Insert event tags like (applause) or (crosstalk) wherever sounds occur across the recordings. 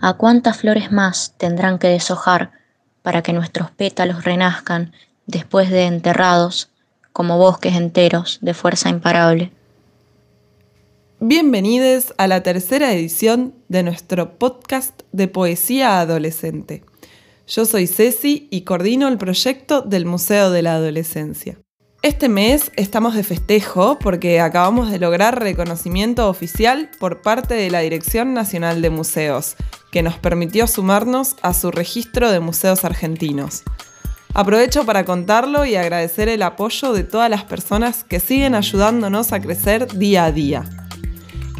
¿A cuántas flores más tendrán que deshojar para que nuestros pétalos renazcan después de enterrados como bosques enteros de fuerza imparable? Bienvenidos a la tercera edición de nuestro podcast de poesía adolescente. Yo soy Ceci y coordino el proyecto del Museo de la Adolescencia. Este mes estamos de festejo porque acabamos de lograr reconocimiento oficial por parte de la Dirección Nacional de Museos, que nos permitió sumarnos a su registro de museos argentinos. Aprovecho para contarlo y agradecer el apoyo de todas las personas que siguen ayudándonos a crecer día a día.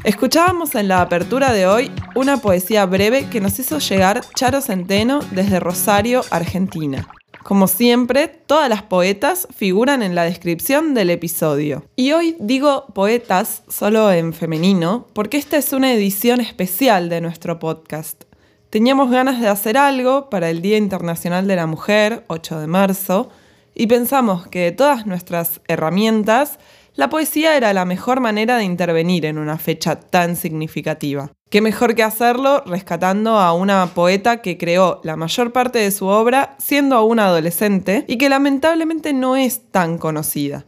Escuchábamos en la apertura de hoy una poesía breve que nos hizo llegar Charo Centeno desde Rosario, Argentina. Como siempre, todas las poetas figuran en la descripción del episodio. Y hoy digo poetas solo en femenino porque esta es una edición especial de nuestro podcast. Teníamos ganas de hacer algo para el Día Internacional de la Mujer, 8 de marzo, y pensamos que de todas nuestras herramientas, la poesía era la mejor manera de intervenir en una fecha tan significativa. Qué mejor que hacerlo rescatando a una poeta que creó la mayor parte de su obra siendo aún adolescente y que lamentablemente no es tan conocida.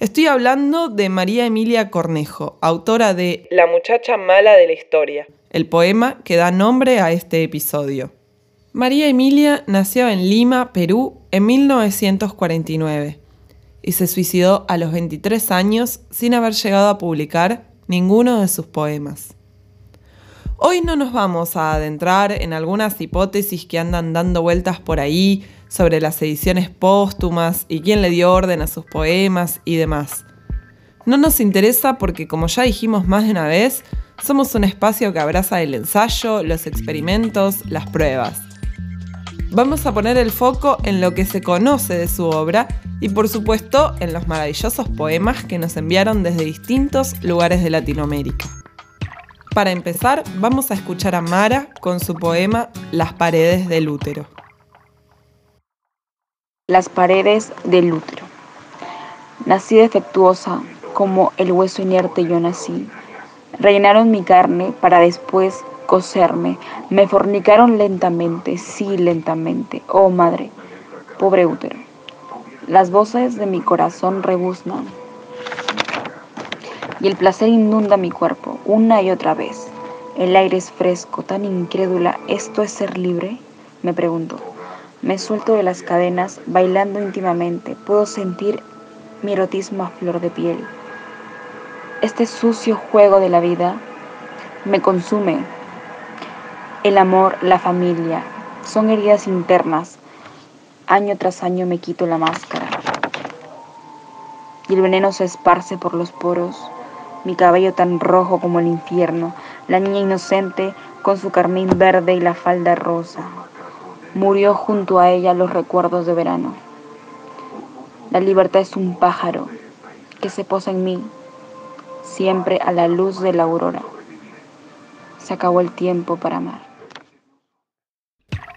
Estoy hablando de María Emilia Cornejo, autora de La muchacha mala de la historia, el poema que da nombre a este episodio. María Emilia nació en Lima, Perú, en 1949 y se suicidó a los 23 años sin haber llegado a publicar ninguno de sus poemas. Hoy no nos vamos a adentrar en algunas hipótesis que andan dando vueltas por ahí sobre las ediciones póstumas y quién le dio orden a sus poemas y demás. No nos interesa porque, como ya dijimos más de una vez, somos un espacio que abraza el ensayo, los experimentos, las pruebas. Vamos a poner el foco en lo que se conoce de su obra y por supuesto en los maravillosos poemas que nos enviaron desde distintos lugares de Latinoamérica. Para empezar, vamos a escuchar a Mara con su poema Las paredes del útero. Las paredes del útero. Nací defectuosa, como el hueso inerte yo nací. Rellenaron mi carne para después coserme. Me fornicaron lentamente, sí, lentamente. Oh madre, pobre útero. Las voces de mi corazón rebuznan y el placer inunda mi cuerpo una y otra vez. El aire es fresco, tan incrédula. ¿Esto es ser libre? Me pregunto. Me suelto de las cadenas, bailando íntimamente. Puedo sentir mi erotismo a flor de piel. Este sucio juego de la vida me consume. El amor, la familia, son heridas internas. Año tras año me quito la máscara. Y el veneno se esparce por los poros mi cabello tan rojo como el infierno, la niña inocente con su carmín verde y la falda rosa. Murió junto a ella los recuerdos de verano. La libertad es un pájaro que se posa en mí, siempre a la luz de la aurora. Se acabó el tiempo para amar.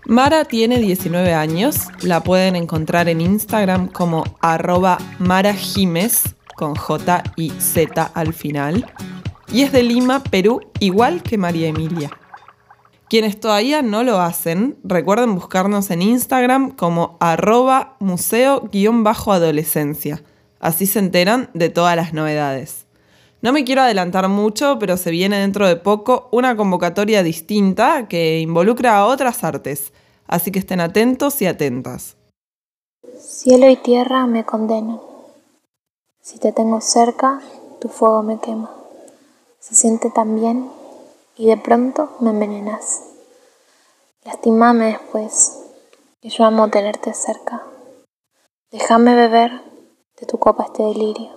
Mara tiene 19 años, la pueden encontrar en Instagram como arroba marajimes con J y Z al final, y es de Lima, Perú, igual que María Emilia. Quienes todavía no lo hacen, recuerden buscarnos en Instagram como arroba museo-adolescencia. Así se enteran de todas las novedades. No me quiero adelantar mucho, pero se viene dentro de poco una convocatoria distinta que involucra a otras artes, así que estén atentos y atentas. Cielo y tierra me condenan. Si te tengo cerca, tu fuego me quema. Se siente tan bien y de pronto me envenenas. Lastimame después, que yo amo tenerte cerca. Déjame beber de tu copa este delirio.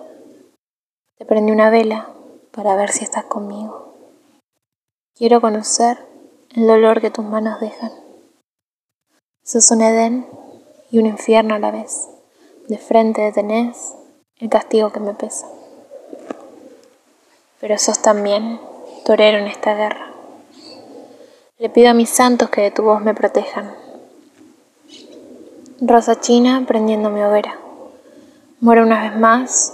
Te prendí una vela para ver si estás conmigo. Quiero conocer el dolor que tus manos dejan. Sos un Edén y un infierno a la vez. De frente tenés el castigo que me pesa. Pero sos también torero en esta guerra. Le pido a mis santos que de tu voz me protejan. Rosa china prendiendo mi hoguera. Muero una vez más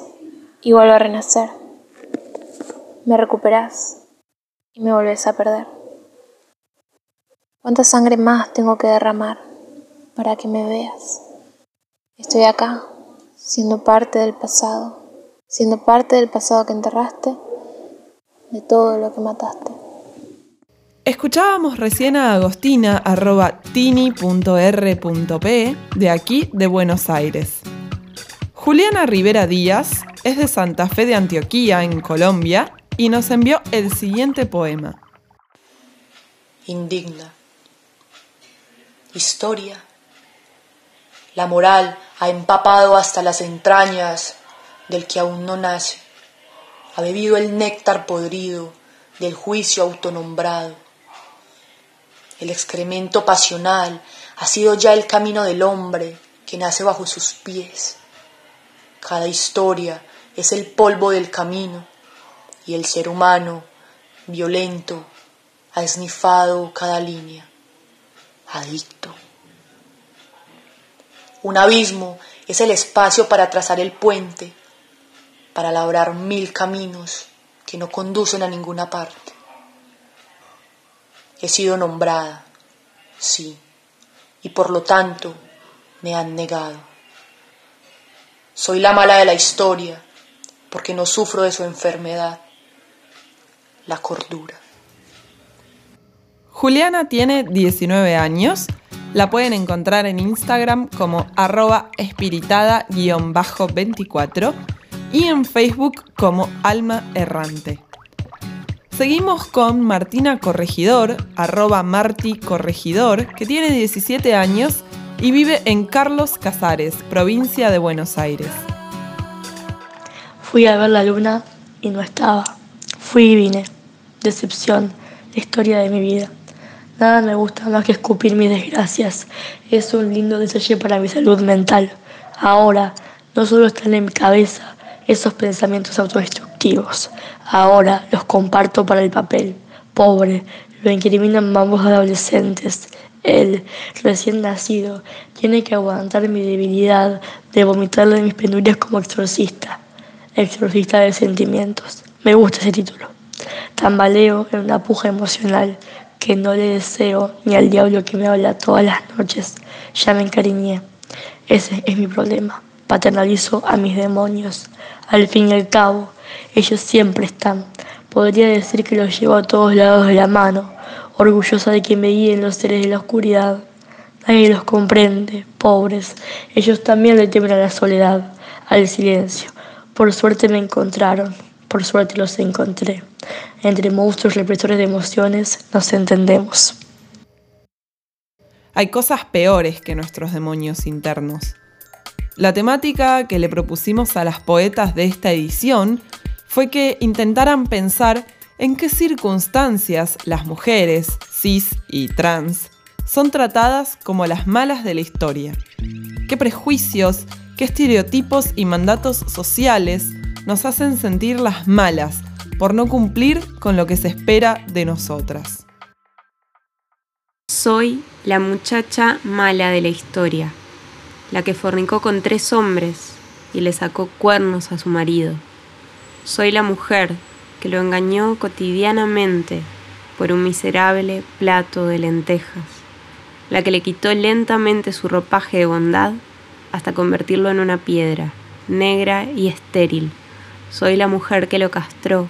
y vuelvo a renacer. Me recuperas y me volvés a perder. ¿Cuánta sangre más tengo que derramar para que me veas? Estoy acá, siendo parte del pasado, siendo parte del pasado que enterraste, de todo lo que mataste. Escuchábamos recién a Agostina arroba tini.r.p de aquí de Buenos Aires. Juliana Rivera Díaz es de Santa Fe de Antioquía, en Colombia, y nos envió el siguiente poema. Indigna. Historia. La moral ha empapado hasta las entrañas del que aún no nace. Ha bebido el néctar podrido del juicio autonombrado el excremento pasional ha sido ya el camino del hombre que nace bajo sus pies. Cada historia es el polvo del camino y el ser humano, violento, ha esnifado cada línea, adicto. Un abismo es el espacio para trazar el puente, para labrar mil caminos que no conducen a ninguna parte. He sido nombrada, sí, y por lo tanto me han negado. Soy la mala de la historia, porque no sufro de su enfermedad, la cordura. Juliana tiene 19 años. La pueden encontrar en Instagram como arroba espiritada-24 y en Facebook como alma errante. Seguimos con Martina Corregidor, arroba Marti Corregidor, que tiene 17 años y vive en Carlos Casares, provincia de Buenos Aires. Fui a ver la luna y no estaba. Fui y vine. Decepción, la historia de mi vida. Nada me gusta más que escupir mis desgracias. Es un lindo deseo para mi salud mental. Ahora, no solo están en mi cabeza esos pensamientos autodestructivos, Ahora los comparto para el papel. Pobre, lo incriminan ambos adolescentes. Él, recién nacido, tiene que aguantar mi debilidad de vomitarle mis penurias como exorcista. Exorcista de sentimientos. Me gusta ese título. Tambaleo en una puja emocional que no le deseo ni al diablo que me habla todas las noches. Ya me encariñé. Ese es mi problema. Paternalizo a mis demonios. Al fin y al cabo, ellos siempre están. Podría decir que los llevo a todos lados de la mano, orgullosa de que me guíen los seres de la oscuridad. Nadie los comprende, pobres. Ellos también le temen a la soledad, al silencio. Por suerte me encontraron, por suerte los encontré. Entre monstruos represores de emociones nos entendemos. Hay cosas peores que nuestros demonios internos. La temática que le propusimos a las poetas de esta edición fue que intentaran pensar en qué circunstancias las mujeres, cis y trans, son tratadas como las malas de la historia. ¿Qué prejuicios, qué estereotipos y mandatos sociales nos hacen sentir las malas por no cumplir con lo que se espera de nosotras? Soy la muchacha mala de la historia, la que fornicó con tres hombres y le sacó cuernos a su marido. Soy la mujer que lo engañó cotidianamente por un miserable plato de lentejas, la que le quitó lentamente su ropaje de bondad hasta convertirlo en una piedra, negra y estéril. Soy la mujer que lo castró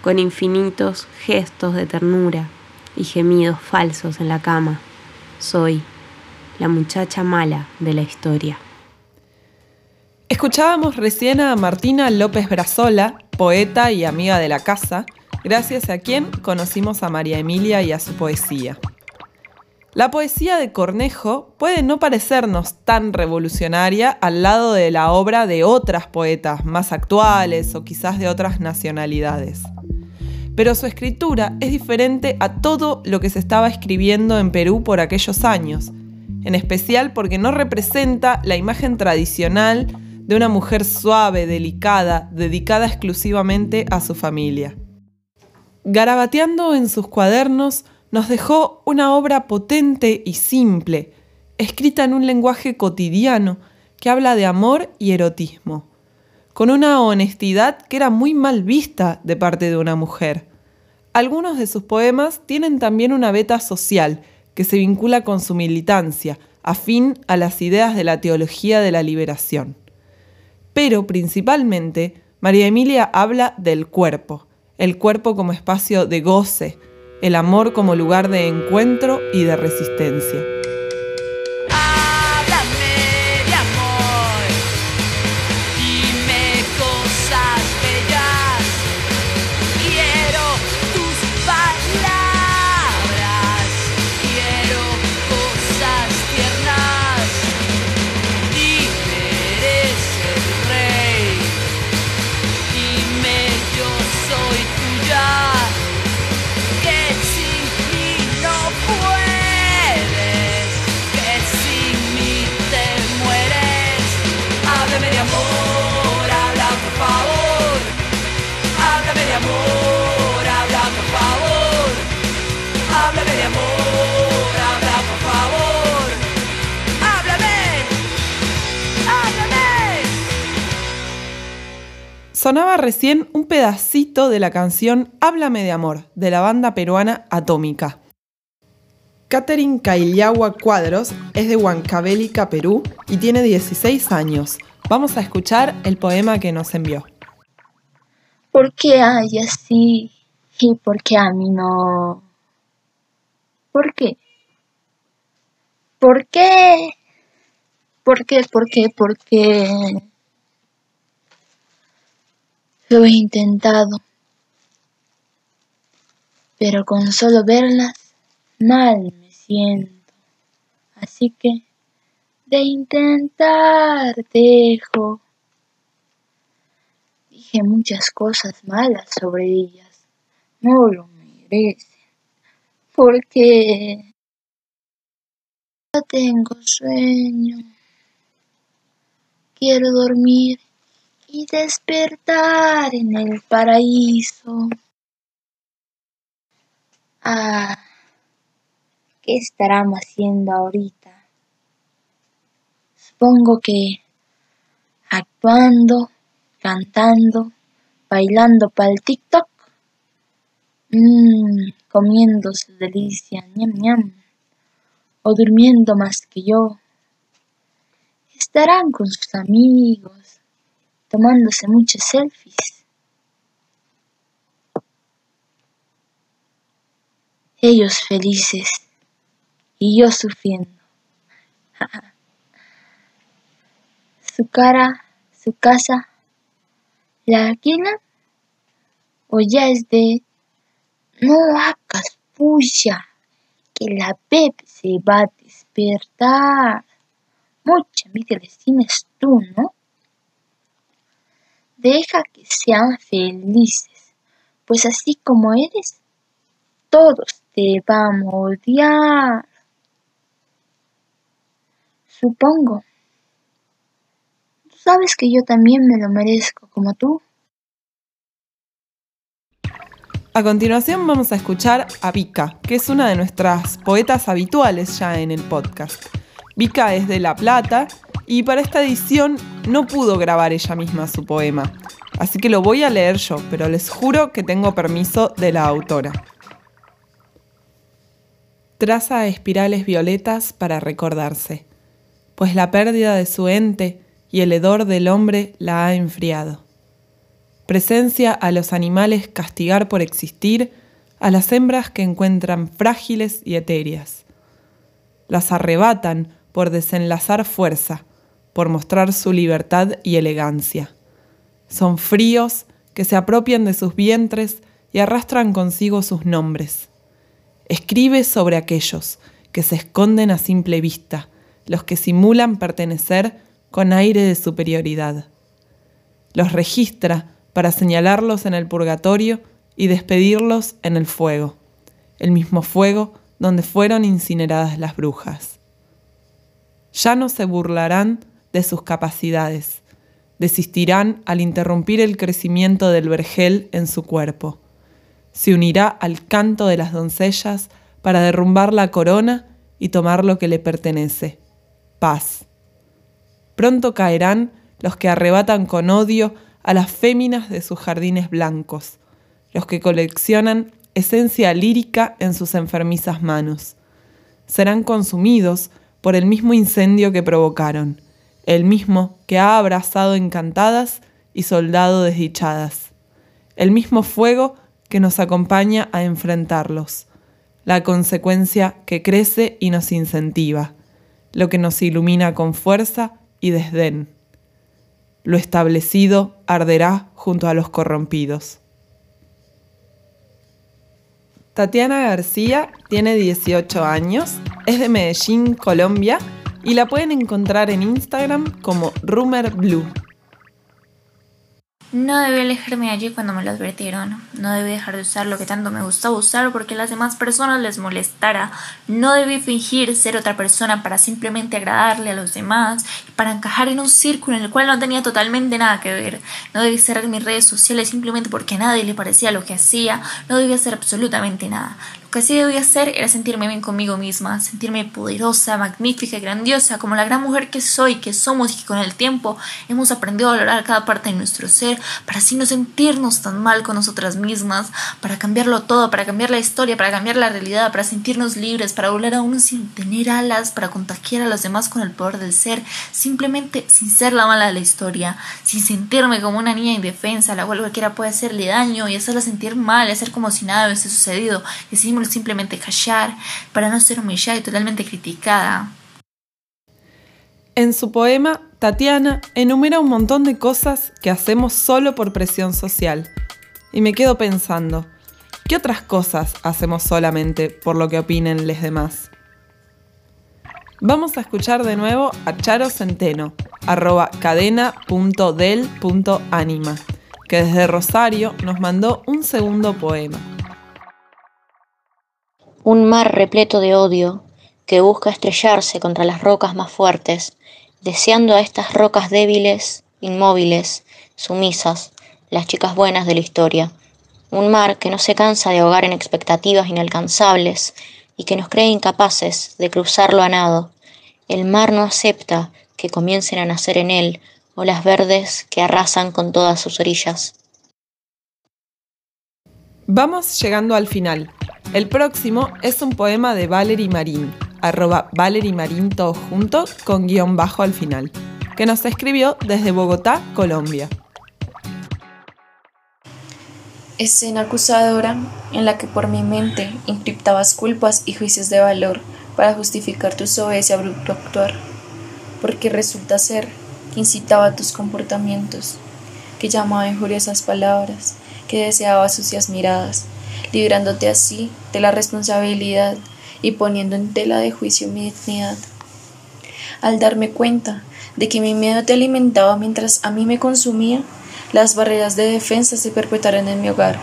con infinitos gestos de ternura y gemidos falsos en la cama. Soy la muchacha mala de la historia. Escuchábamos recién a Martina López Brazola, poeta y amiga de la casa, gracias a quien conocimos a María Emilia y a su poesía. La poesía de Cornejo puede no parecernos tan revolucionaria al lado de la obra de otras poetas más actuales o quizás de otras nacionalidades. Pero su escritura es diferente a todo lo que se estaba escribiendo en Perú por aquellos años, en especial porque no representa la imagen tradicional de una mujer suave, delicada, dedicada exclusivamente a su familia. Garabateando en sus cuadernos, nos dejó una obra potente y simple, escrita en un lenguaje cotidiano que habla de amor y erotismo, con una honestidad que era muy mal vista de parte de una mujer. Algunos de sus poemas tienen también una beta social, que se vincula con su militancia, afín a las ideas de la teología de la liberación. Pero principalmente, María Emilia habla del cuerpo, el cuerpo como espacio de goce, el amor como lugar de encuentro y de resistencia. Sonaba recién un pedacito de la canción Háblame de Amor, de la banda peruana Atómica. Catherine Cailiagua Cuadros es de Huancavelica, Perú, y tiene 16 años. Vamos a escuchar el poema que nos envió. ¿Por qué hay así y por qué a mí no? ¿Por qué? ¿Por qué? ¿Por qué? ¿Por qué? ¿Por qué? Lo he intentado, pero con solo verlas mal me siento. Así que de intentar dejo. Dije muchas cosas malas sobre ellas. No lo merecen. Porque no tengo sueño. Quiero dormir y despertar en el paraíso. Ah, ¿qué estarán haciendo ahorita? Supongo que actuando, cantando, bailando para el TikTok, mmm, comiendo su delicia, ñam ñam, o durmiendo más que yo. Estarán con sus amigos tomándose muchos selfies. Ellos felices y yo sufriendo. (laughs) su cara, su casa, ¿la alquilan? ¿O ya es de no hagas puya, que la bebé se va a despertar? Mucha envidia les tienes tú, ¿no? Deja que sean felices, pues así como eres, todos te vamos a odiar. Supongo. Sabes que yo también me lo merezco como tú. A continuación vamos a escuchar a Vika, que es una de nuestras poetas habituales ya en el podcast. Vika es de La Plata y para esta edición no pudo grabar ella misma su poema, así que lo voy a leer yo, pero les juro que tengo permiso de la autora. Traza espirales violetas para recordarse, pues la pérdida de su ente y el hedor del hombre la ha enfriado. Presencia a los animales castigar por existir a las hembras que encuentran frágiles y etéreas. Las arrebatan por desenlazar fuerza, por mostrar su libertad y elegancia. Son fríos que se apropian de sus vientres y arrastran consigo sus nombres. Escribe sobre aquellos que se esconden a simple vista, los que simulan pertenecer con aire de superioridad. Los registra para señalarlos en el purgatorio y despedirlos en el fuego, el mismo fuego donde fueron incineradas las brujas. Ya no se burlarán de sus capacidades. Desistirán al interrumpir el crecimiento del vergel en su cuerpo. Se unirá al canto de las doncellas para derrumbar la corona y tomar lo que le pertenece, paz. Pronto caerán los que arrebatan con odio a las féminas de sus jardines blancos, los que coleccionan esencia lírica en sus enfermizas manos. serán consumidos por el mismo incendio que provocaron, el mismo que ha abrazado encantadas y soldado desdichadas, el mismo fuego que nos acompaña a enfrentarlos, la consecuencia que crece y nos incentiva, lo que nos ilumina con fuerza y desdén. Lo establecido arderá junto a los corrompidos. Tatiana García tiene 18 años, es de Medellín, Colombia, y la pueden encontrar en Instagram como Rumor Blue. No debí alejarme allí cuando me lo advirtieron. No debí dejar de usar lo que tanto me gustaba usar porque a las demás personas les molestara. No debí fingir ser otra persona para simplemente agradarle a los demás y para encajar en un círculo en el cual no tenía totalmente nada que ver. No debí cerrar mis redes sociales simplemente porque a nadie le parecía lo que hacía. No debí hacer absolutamente nada. Que sí debía hacer era sentirme bien conmigo misma, sentirme poderosa, magnífica grandiosa, como la gran mujer que soy, que somos y que con el tiempo hemos aprendido a valorar cada parte de nuestro ser, para así no sentirnos tan mal con nosotras mismas, para cambiarlo todo, para cambiar la historia, para cambiar la realidad, para sentirnos libres, para volar a uno sin tener alas, para contagiar a los demás con el poder del ser, simplemente sin ser la mala de la historia, sin sentirme como una niña indefensa la cual cualquiera puede hacerle daño y hacerla sentir mal, hacer como si nada hubiese sucedido, y así simplemente callar para no ser humillada y totalmente criticada. En su poema, Tatiana enumera un montón de cosas que hacemos solo por presión social. Y me quedo pensando, ¿qué otras cosas hacemos solamente por lo que opinen los demás? Vamos a escuchar de nuevo a Charo Centeno, arroba cadena.del.anima, que desde Rosario nos mandó un segundo poema un mar repleto de odio que busca estrellarse contra las rocas más fuertes, deseando a estas rocas débiles, inmóviles, sumisas, las chicas buenas de la historia. Un mar que no se cansa de ahogar en expectativas inalcanzables y que nos cree incapaces de cruzarlo a nado. El mar no acepta que comiencen a nacer en él olas verdes que arrasan con todas sus orillas. Vamos llegando al final. El próximo es un poema de Valerie Marín, arroba Valerie Marín todo junto con guion bajo al final, que nos escribió desde Bogotá, Colombia. Escena acusadora en la que por mi mente encriptabas culpas y juicios de valor para justificar tu soberbia abrupto actuar, porque resulta ser que incitaba tus comportamientos, que llamaba injuriosas palabras, que deseaba sucias miradas, librándote así de la responsabilidad y poniendo en tela de juicio mi dignidad. Al darme cuenta de que mi miedo te alimentaba mientras a mí me consumía, las barreras de defensa se perpetuaron en mi hogar.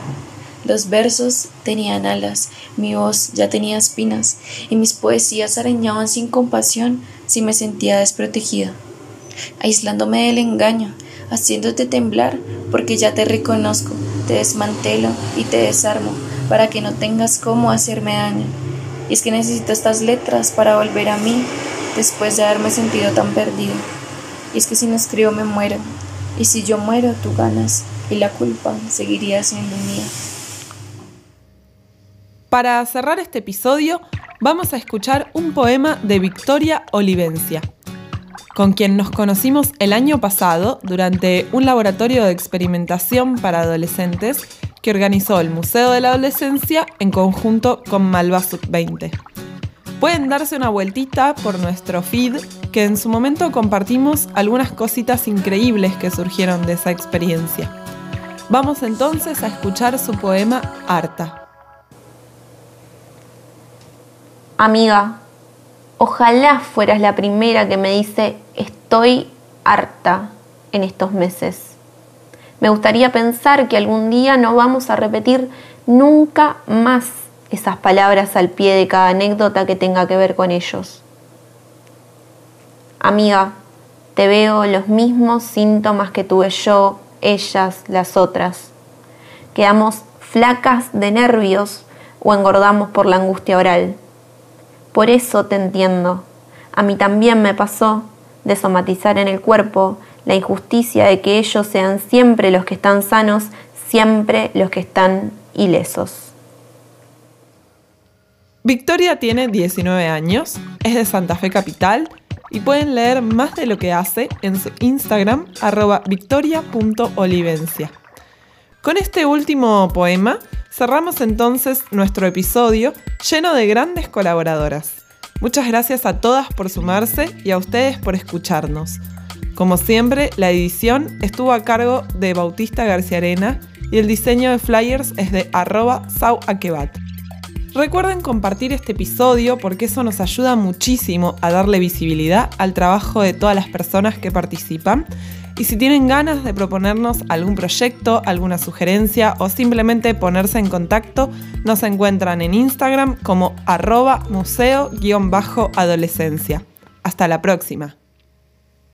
Los versos tenían alas, mi voz ya tenía espinas, y mis poesías arañaban sin compasión si me sentía desprotegida, aislándome del engaño, haciéndote temblar porque ya te reconozco, te desmantelo y te desarmo para que no tengas cómo hacerme daño. Y es que necesito estas letras para volver a mí después de haberme sentido tan perdido. Y es que si no escribo me muero. Y si yo muero tú ganas y la culpa seguiría siendo mía. Para cerrar este episodio, vamos a escuchar un poema de Victoria Olivencia, con quien nos conocimos el año pasado durante un laboratorio de experimentación para adolescentes que organizó el Museo de la Adolescencia en conjunto con Malva Sub-20. Pueden darse una vueltita por nuestro feed, que en su momento compartimos algunas cositas increíbles que surgieron de esa experiencia. Vamos entonces a escuchar su poema Harta. Amiga, ojalá fueras la primera que me dice estoy harta en estos meses. Me gustaría pensar que algún día no vamos a repetir nunca más esas palabras al pie de cada anécdota que tenga que ver con ellos. Amiga, te veo los mismos síntomas que tuve yo, ellas, las otras. Quedamos flacas de nervios o engordamos por la angustia oral. Por eso te entiendo. A mí también me pasó de somatizar en el cuerpo la injusticia de que ellos sean siempre los que están sanos, siempre los que están ilesos. Victoria tiene 19 años, es de Santa Fe Capital y pueden leer más de lo que hace en su Instagram arroba victoria.olivencia. Con este último poema cerramos entonces nuestro episodio lleno de grandes colaboradoras. Muchas gracias a todas por sumarse y a ustedes por escucharnos. Como siempre, la edición estuvo a cargo de Bautista García Arena y el diseño de flyers es de arroba sauaquebat. Recuerden compartir este episodio porque eso nos ayuda muchísimo a darle visibilidad al trabajo de todas las personas que participan. Y si tienen ganas de proponernos algún proyecto, alguna sugerencia o simplemente ponerse en contacto, nos encuentran en Instagram como arroba museo-adolescencia. Hasta la próxima.